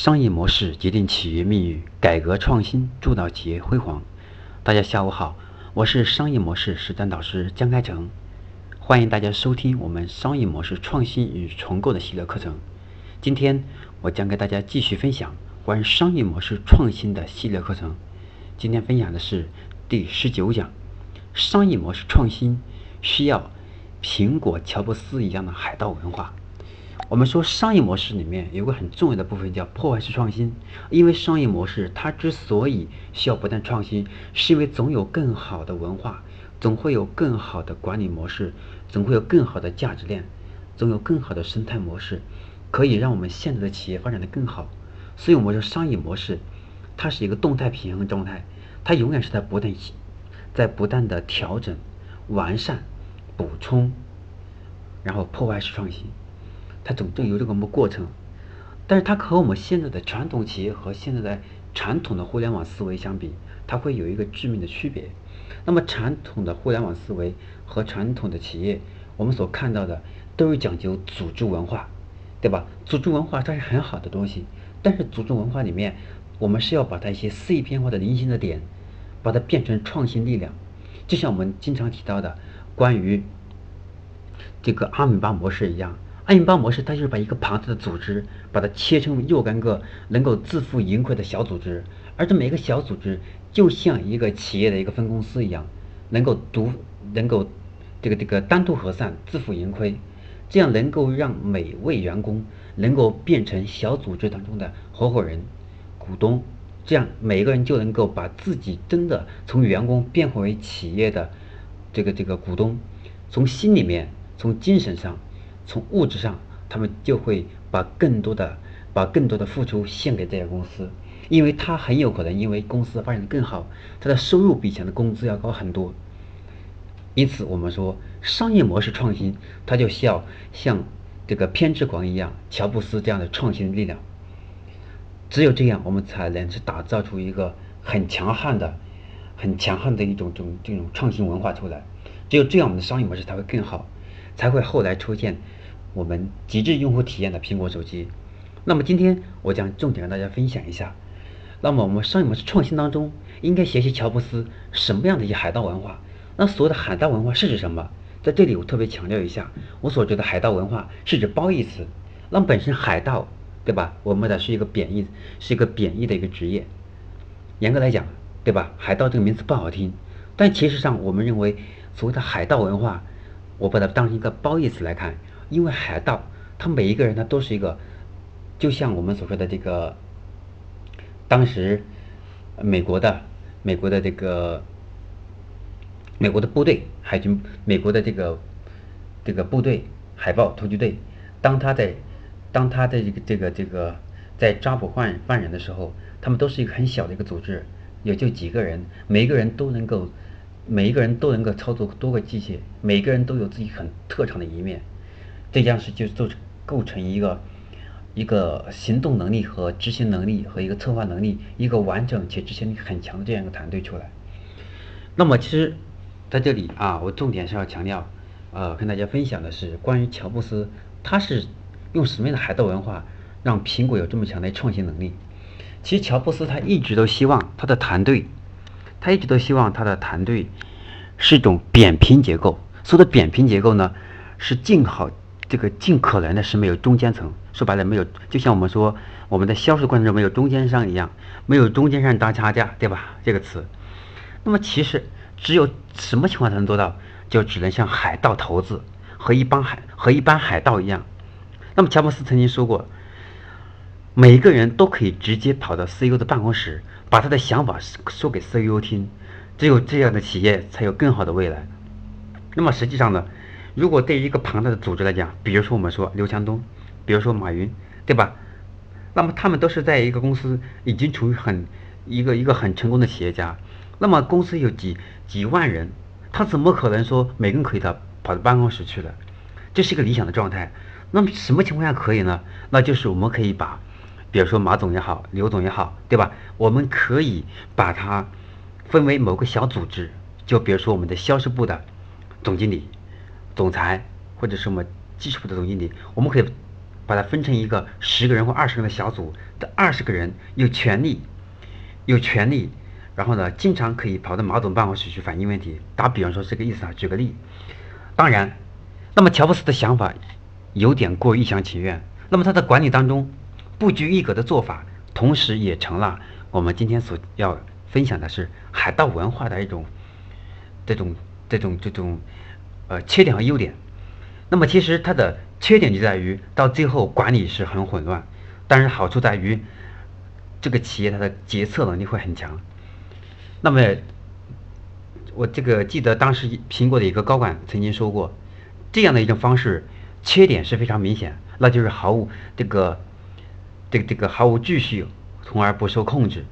商业模式决定企业命运，改革创新铸造企业辉煌。大家下午好，我是商业模式实战导师江开成，欢迎大家收听我们商业模式创新与重构的系列课程。今天我将给大家继续分享关于商业模式创新的系列课程。今天分享的是第十九讲：商业模式创新需要苹果、乔布斯一样的海盗文化。我们说商业模式里面有个很重要的部分叫破坏式创新，因为商业模式它之所以需要不断创新，是因为总有更好的文化，总会有更好的管理模式，总会有更好的价值链，总有更好的生态模式，可以让我们现在的企业发展的更好。所以我们说商业模式它是一个动态平衡状态，它永远是在不断在不断的调整、完善、补充，然后破坏式创新。它总正有这个么过程，但是它和我们现在的传统企业和现在的传统的互联网思维相比，它会有一个致命的区别。那么传统的互联网思维和传统的企业，我们所看到的都是讲究组织文化，对吧？组织文化它是很好的东西，但是组织文化里面，我们是要把它一些碎片化的零星的点，把它变成创新力量。就像我们经常提到的关于这个阿米巴模式一样。阿米巴模式，它就是把一个庞大的组织，把它切成若干个能够自负盈亏的小组织，而这每个小组织就像一个企业的一个分公司一样，能够独能够这个这个单独核算，自负盈亏，这样能够让每位员工能够变成小组织当中的合伙人、股东，这样每个人就能够把自己真的从员工变化为企业的这个这个股东，从心里面，从精神上。从物质上，他们就会把更多的、把更多的付出献给这家公司，因为他很有可能因为公司发展的更好，他的收入比以前的工资要高很多。因此，我们说商业模式创新，它就需要像这个偏执狂一样，乔布斯这样的创新力量。只有这样，我们才能去打造出一个很强悍的、很强悍的一种种这种创新文化出来。只有这样，我们的商业模式才会更好，才会后来出现。我们极致用户体验的苹果手机。那么今天我将重点跟大家分享一下。那么我们商业模式创新当中，应该学习乔布斯什么样的一些海盗文化？那所谓的海盗文化是指什么？在这里我特别强调一下，我所指的海盗文化是指褒义词。那么本身海盗，对吧？我们的是一个贬义，是一个贬义的一个职业。严格来讲，对吧？海盗这个名词不好听，但其实上我们认为所谓的海盗文化，我把它当成一个褒义词来看。因为海盗，他每一个人他都是一个，就像我们所说的这个，当时美国的美国的这个美国的部队海军，美国的这个这个部队海豹突击队，当他在当他的这个这个这个在抓捕犯犯人的时候，他们都是一个很小的一个组织，也就几个人，每一个人都能够每一个人都能够操作多个机械，每个人都有自己很特长的一面。这将是就做构成一个一个行动能力和执行能力和一个策划能力，一个完整且执行力很强的这样一个团队出来。那么其实在这里啊，我重点是要强调，呃，跟大家分享的是关于乔布斯，他是用什么样的海盗文化让苹果有这么强的创新能力？其实乔布斯他一直都希望他的团队，他一直都希望他的团队是一种扁平结构。所谓的扁平结构呢，是尽好。这个尽可能的是没有中间层，说白了没有，就像我们说我们的销售过程中没有中间商一样，没有中间商当差价，对吧？这个词。那么其实只有什么情况才能做到？就只能像海盗头子和一帮海和一般海盗一样。那么乔布斯曾经说过，每一个人都可以直接跑到 CEO 的办公室，把他的想法说给 CEO 听，只有这样的企业才有更好的未来。那么实际上呢？如果对于一个庞大的组织来讲，比如说我们说刘强东，比如说马云，对吧？那么他们都是在一个公司已经处于很一个一个很成功的企业家。那么公司有几几万人，他怎么可能说每个人可以到跑到办公室去了？这是一个理想的状态。那么什么情况下可以呢？那就是我们可以把，比如说马总也好，刘总也好，对吧？我们可以把它分为某个小组织，就比如说我们的销售部的总经理。总裁或者是我们技术部的总经理，我们可以把它分成一个十个人或二十人的小组，这二十个人有权利，有权利，然后呢，经常可以跑到马总办公室去反映问题。打比方说这个意思啊，举个例。当然，那么乔布斯的想法有点过于一厢情愿。那么他的管理当中不拘一格的做法，同时也成了我们今天所要分享的是海盗文化的一种这种这种这种呃缺点和优点。那么其实它的缺点就在于到最后管理是很混乱，但是好处在于这个企业它的决策能力会很强。那么我这个记得当时苹果的一个高管曾经说过，这样的一种方式缺点是非常明显，那就是毫无这个这个这个毫无秩序，从而不受控制。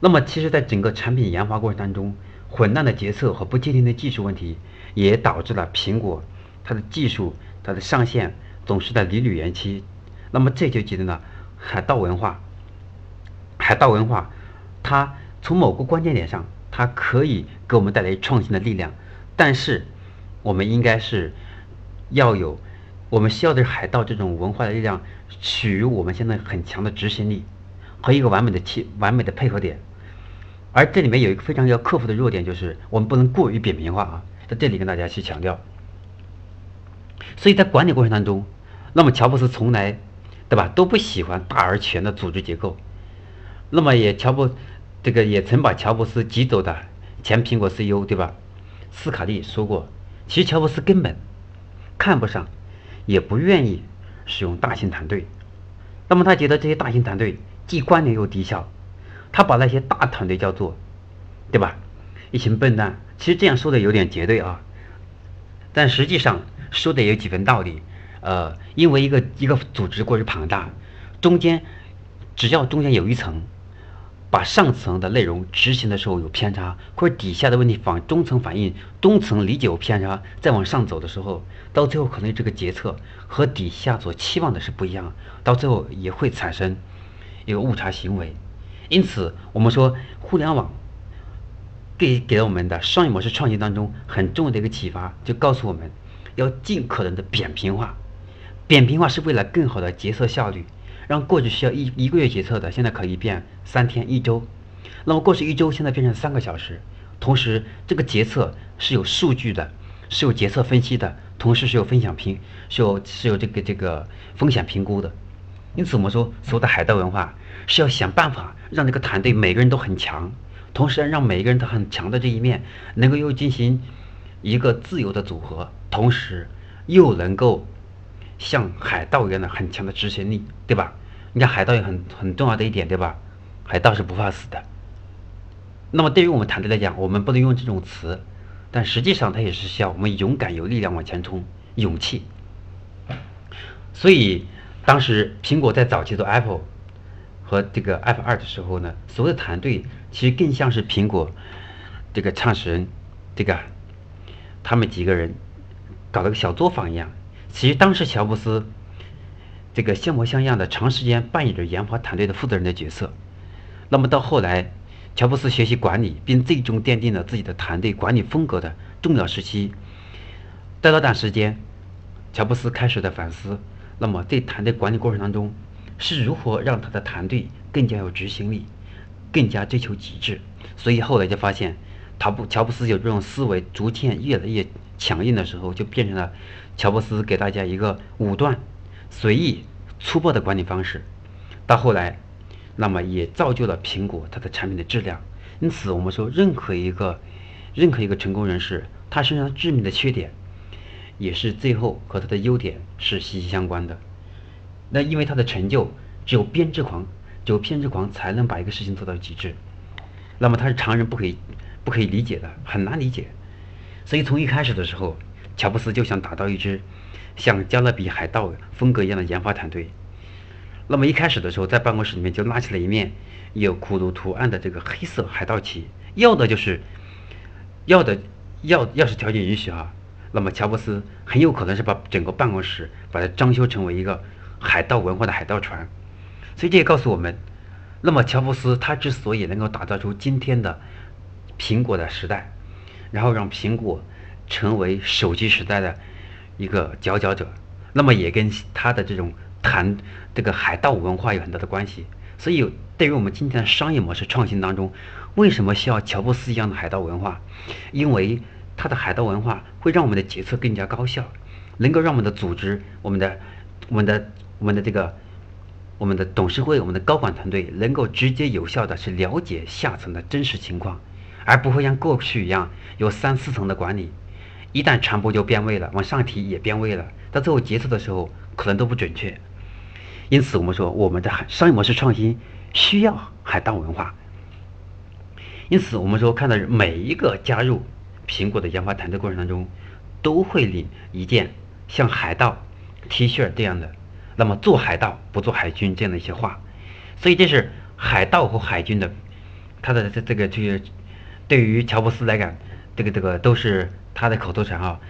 那么其实，在整个产品研发过程当中，混乱的决策和不确定的技术问题，也导致了苹果。它的技术，它的上线总是在屡屡延期，那么这就决定了海盗文化。海盗文化，它从某个关键点上，它可以给我们带来创新的力量，但是我们应该是要有，我们需要的是海盗这种文化的力量，取于我们现在很强的执行力和一个完美的切完美的配合点。而这里面有一个非常要克服的弱点，就是我们不能过于扁平化啊，在这里跟大家去强调。所以在管理过程当中，那么乔布斯从来，对吧，都不喜欢大而全的组织结构。那么也乔布，这个也曾把乔布斯挤走的前苹果 CEO，对吧？斯卡利说过，其实乔布斯根本看不上，也不愿意使用大型团队。那么他觉得这些大型团队既官僚又低效，他把那些大团队叫做，对吧？一群笨蛋。其实这样说的有点绝对啊，但实际上。说的有几分道理，呃，因为一个一个组织过于庞大，中间只要中间有一层把上层的内容执行的时候有偏差，或者底下的问题反中层反映，中层理解有偏差，再往上走的时候，到最后可能这个决策和底下所期望的是不一样，到最后也会产生一个误差行为。因此，我们说互联网给给了我们的商业模式创新当中很重要的一个启发，就告诉我们。要尽可能的扁平化，扁平化是为了更好的决策效率，让过去需要一一个月决策的，现在可以变三天一周，那么过去一周现在变成三个小时，同时这个决策是有数据的，是有决策分析的，同时是有分享评，是有是有这个这个风险评估的，因此我们说所谓的海盗文化是要想办法让这个团队每个人都很强，同时让每一个人都很强的这一面能够又进行一个自由的组合。同时，又能够像海盗一样的很强的执行力，对吧？你看海盗也很很重要的一点，对吧？海盗是不怕死的。那么对于我们团队来讲，我们不能用这种词，但实际上它也是需要我们勇敢、有力量往前冲，勇气。所以当时苹果在早期做 Apple 和这个 App 二的时候呢，所有的团队其实更像是苹果这个创始人这个他们几个人。搞了个小作坊一样，其实当时乔布斯这个像模像样的长时间扮演着研发团队的负责人的角色。那么到后来，乔布斯学习管理，并最终奠定了自己的团队管理风格的重要时期。在那段时间，乔布斯开始的反思，那么在团队管理过程当中，是如何让他的团队更加有执行力，更加追求极致。所以后来就发现，乔布乔布斯有这种思维，逐渐越来越。强硬的时候，就变成了乔布斯给大家一个武断、随意、粗暴的管理方式。到后来，那么也造就了苹果它的产品的质量。因此，我们说，任何一个、任何一个成功人士，他身上致命的缺点，也是最后和他的优点是息息相关的。那因为他的成就，只有编织狂，只有偏执狂才能把一个事情做到极致。那么他是常人不可以、不可以理解的，很难理解。所以从一开始的时候，乔布斯就想打造一支像加勒比海盗风格一样的研发团队。那么一开始的时候，在办公室里面就拉起了一面有骷髅图案的这个黑色海盗旗，要的就是要的要要是条件允许哈，那么乔布斯很有可能是把整个办公室把它装修成为一个海盗文化的海盗船。所以这也告诉我们，那么乔布斯他之所以能够打造出今天的苹果的时代。然后让苹果成为手机时代的一个佼佼者，那么也跟他的这种谈这个海盗文化有很大的关系。所以，对于我们今天的商业模式创新当中，为什么需要乔布斯一样的海盗文化？因为他的海盗文化会让我们的决策更加高效，能够让我们的组织、我们的、我们的、我们的这个、我们的董事会、我们的高管团队能够直接有效的去了解下层的真实情况，而不会像过去一样有三四层的管理，一旦传播就变味了，往上提也变味了，到最后决策的时候可能都不准确。因此，我们说我们的商业模式创新需要海盗文化。因此，我们说看到每一个加入苹果的研发团队过程当中，都会领一件像海盗 T 恤这样的，那么做海盗不做海军这样的一些话。所以，这是海盗和海军的他的这这个这个对于乔布斯来讲，这个这个都是他的口头禅啊。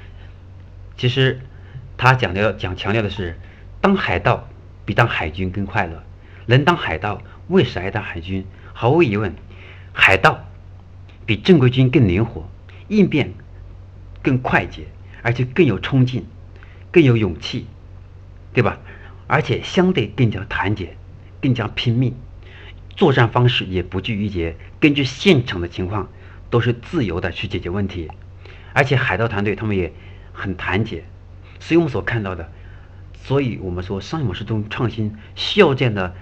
其实他讲的讲强调的是当海盗。比当海军更快乐，能当海盗，为啥要当海军？毫无疑问，海盗比正规军更灵活，应变更快捷，而且更有冲劲，更有勇气，对吧？而且相对更加团结，更加拼命，作战方式也不拘一节，根据现场的情况都是自由的去解决问题，而且海盗团队他们也很团结，所以我们所看到的。所以我们说，商业模式中创新需要这样的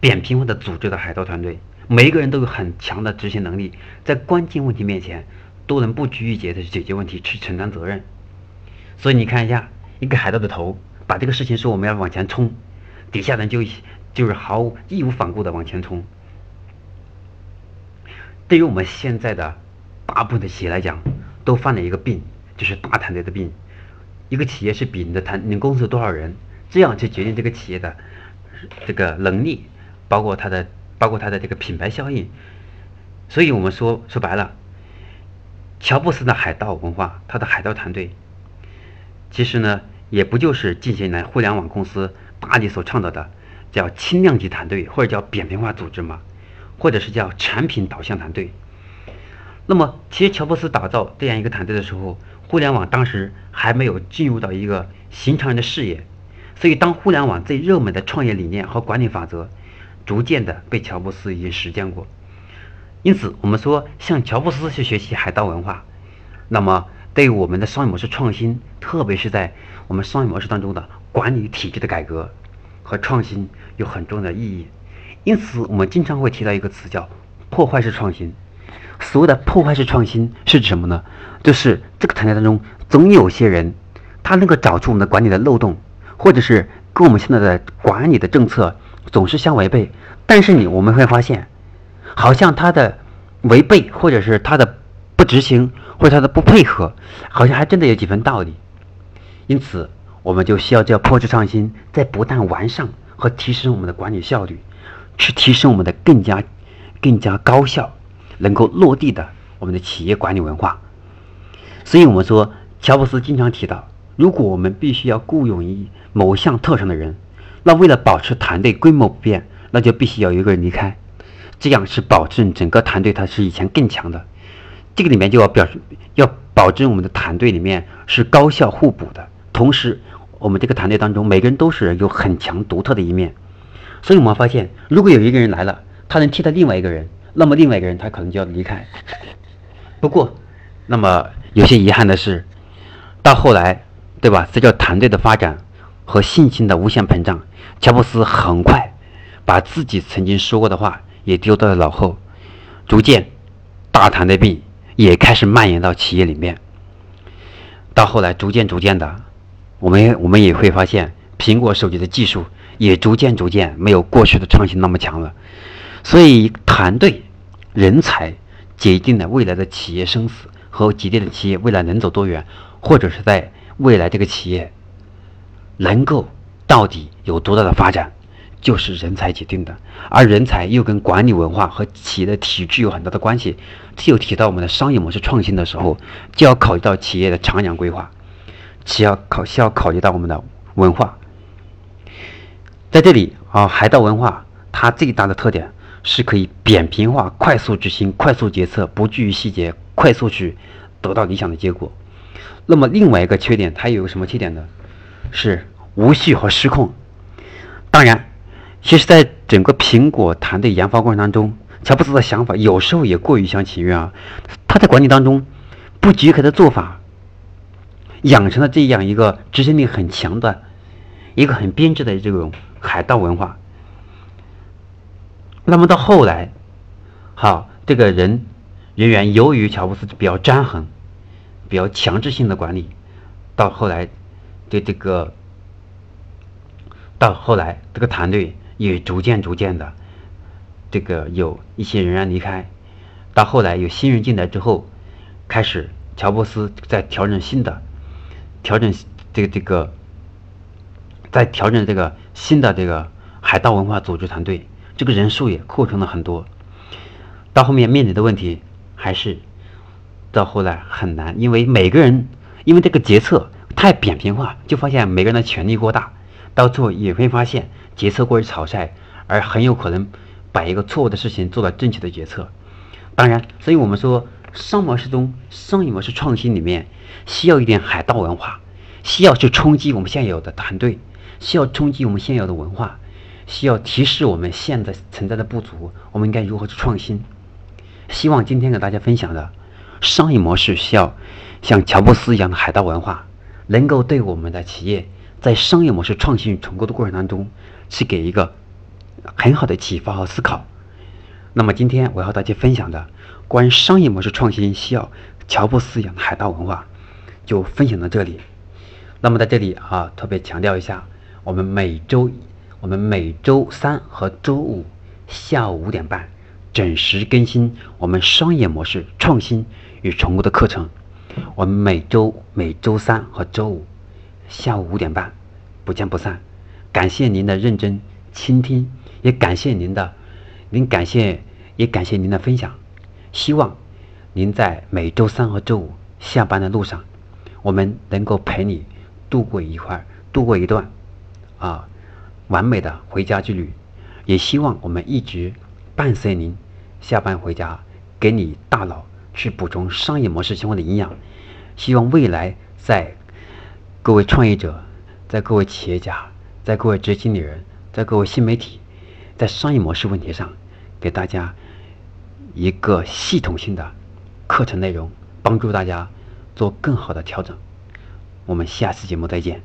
扁平化的组织的海盗团队，每一个人都有很强的执行能力，在关键问题面前都能不拘一节的去解决问题，去承担责任。所以你看一下，一个海盗的头把这个事情说我们要往前冲，底下人就就是毫无义无反顾的往前冲。对于我们现在的大部分的企业来讲，都犯了一个病，就是大团队的病。一个企业是比你的团，你公司有多少人，这样去决定这个企业的这个能力，包括它的，包括它的这个品牌效应。所以我们说说白了，乔布斯的海盗文化，他的海盗团队，其实呢，也不就是近些年互联网公司大力所倡导的叫轻量级团队，或者叫扁平化组织嘛，或者是叫产品导向团队。那么，其实乔布斯打造这样一个团队的时候，互联网当时还没有进入到一个寻常人的视野，所以当互联网最热门的创业理念和管理法则，逐渐的被乔布斯已经实践过。因此，我们说向乔布斯去学习海盗文化，那么对我们的商业模式创新，特别是在我们商业模式当中的管理体制的改革和创新，有很重要的意义。因此，我们经常会提到一个词叫破坏式创新。所谓的破坏式创新是指什么呢？就是这个团队当中总有些人，他能够找出我们的管理的漏洞，或者是跟我们现在的管理的政策总是相违背。但是你我们会发现，好像他的违背，或者是他的不执行，或者他的不配合，好像还真的有几分道理。因此，我们就需要叫破坏式创新，在不断完善和提升我们的管理效率，去提升我们的更加更加高效。能够落地的我们的企业管理文化，所以我们说，乔布斯经常提到，如果我们必须要雇佣一某项特长的人，那为了保持团队规模不变，那就必须要有一个人离开，这样是保证整个团队它是以前更强的。这个里面就要表示，要保证我们的团队里面是高效互补的，同时我们这个团队当中每个人都是有很强独特的一面，所以我们发现，如果有一个人来了，他能替代另外一个人。那么另外一个人他可能就要离开。不过，那么有些遗憾的是，到后来，对吧？随着团队的发展和信心的无限膨胀。乔布斯很快把自己曾经说过的话也丢到了脑后，逐渐大谈的病也开始蔓延到企业里面。到后来，逐渐逐渐的，我们我们也会发现，苹果手机的技术也逐渐逐渐没有过去的创新那么强了。所以，团队。人才决定了未来的企业生死和决定了企业未来能走多远，或者是在未来这个企业能够到底有多大的发展，就是人才决定的。而人才又跟管理文化和企业的体制有很大的关系。这又提到我们的商业模式创新的时候，就要考虑到企业的长远规划，需要考需要考虑到我们的文化。在这里啊，海盗文化它最大的特点。是可以扁平化、快速执行、快速决策，不拘于细节，快速去得到理想的结果。那么另外一个缺点，它有个什么缺点呢？是无序和失控。当然，其实，在整个苹果团队研发过程当中，乔布斯的想法有时候也过于一厢情愿啊。他在管理当中不许可的做法，养成了这样一个执行力很强的、一个很编制的这种海盗文化。那么到后来，好，这个人人员由于乔布斯比较粘横、比较强制性的管理，到后来对这个。到后来，这个团队也逐渐逐渐的，这个有一些人员离开。到后来有新人进来之后，开始乔布斯在调整新的，调整这个这个，在调整这个新的这个海盗文化组织团队，这个人数也扩充了很多。到后面面临的问题还是到后来很难，因为每个人因为这个决策太扁平化，就发现每个人的权力过大。到最后也会发现决策过于草率，而很有可能把一个错误的事情做了正确的决策。当然，所以我们说商模式中商业模式创新里面需要一点海盗文化，需要去冲击我们现有的团队，需要冲击我们现有的文化，需要提示我们现在存在的不足，我们应该如何去创新。希望今天给大家分享的商业模式需要像乔布斯一样的海盗文化，能够对我们的企业。在商业模式创新与重构的过程当中，去给一个很好的启发和思考。那么今天我要和大家分享的关于商业模式创新需要乔布斯一样的海盗文化，就分享到这里。那么在这里啊，特别强调一下，我们每周我们每周三和周五下午五点半准时更新我们商业模式创新与重构的课程。我们每周每周三和周五。下午五点半，不见不散。感谢您的认真倾听，也感谢您的，您感谢也感谢您的分享。希望您在每周三和周五下班的路上，我们能够陪你度过一块，度过一段啊完美的回家之旅。也希望我们一直伴随您下班回家，给你大脑去补充商业模式相关的营养。希望未来在。各位创业者，在各位企业家，在各位执行理人，在各位新媒体，在商业模式问题上，给大家一个系统性的课程内容，帮助大家做更好的调整。我们下次节目再见。